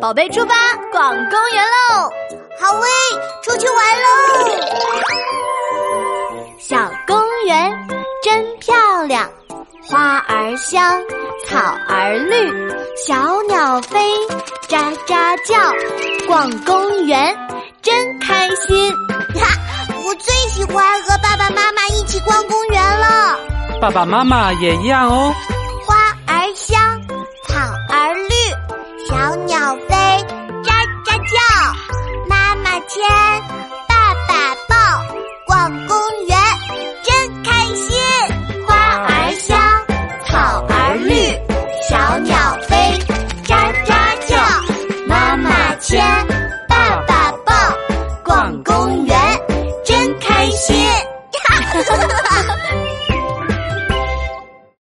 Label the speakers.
Speaker 1: 宝贝，出发，逛公园喽！好喂，出去玩喽！小公园真漂亮，花儿香，草儿绿，小鸟飞，喳喳叫。逛公园真开心，哈！我最喜欢和爸爸妈妈一起逛公园了。
Speaker 2: 爸爸妈妈也一样哦。
Speaker 1: 牵爸爸抱逛公园真开心花儿香草儿绿小鸟飞喳喳叫妈妈牵爸爸抱逛公园真开心。哈哈哈哈哈哈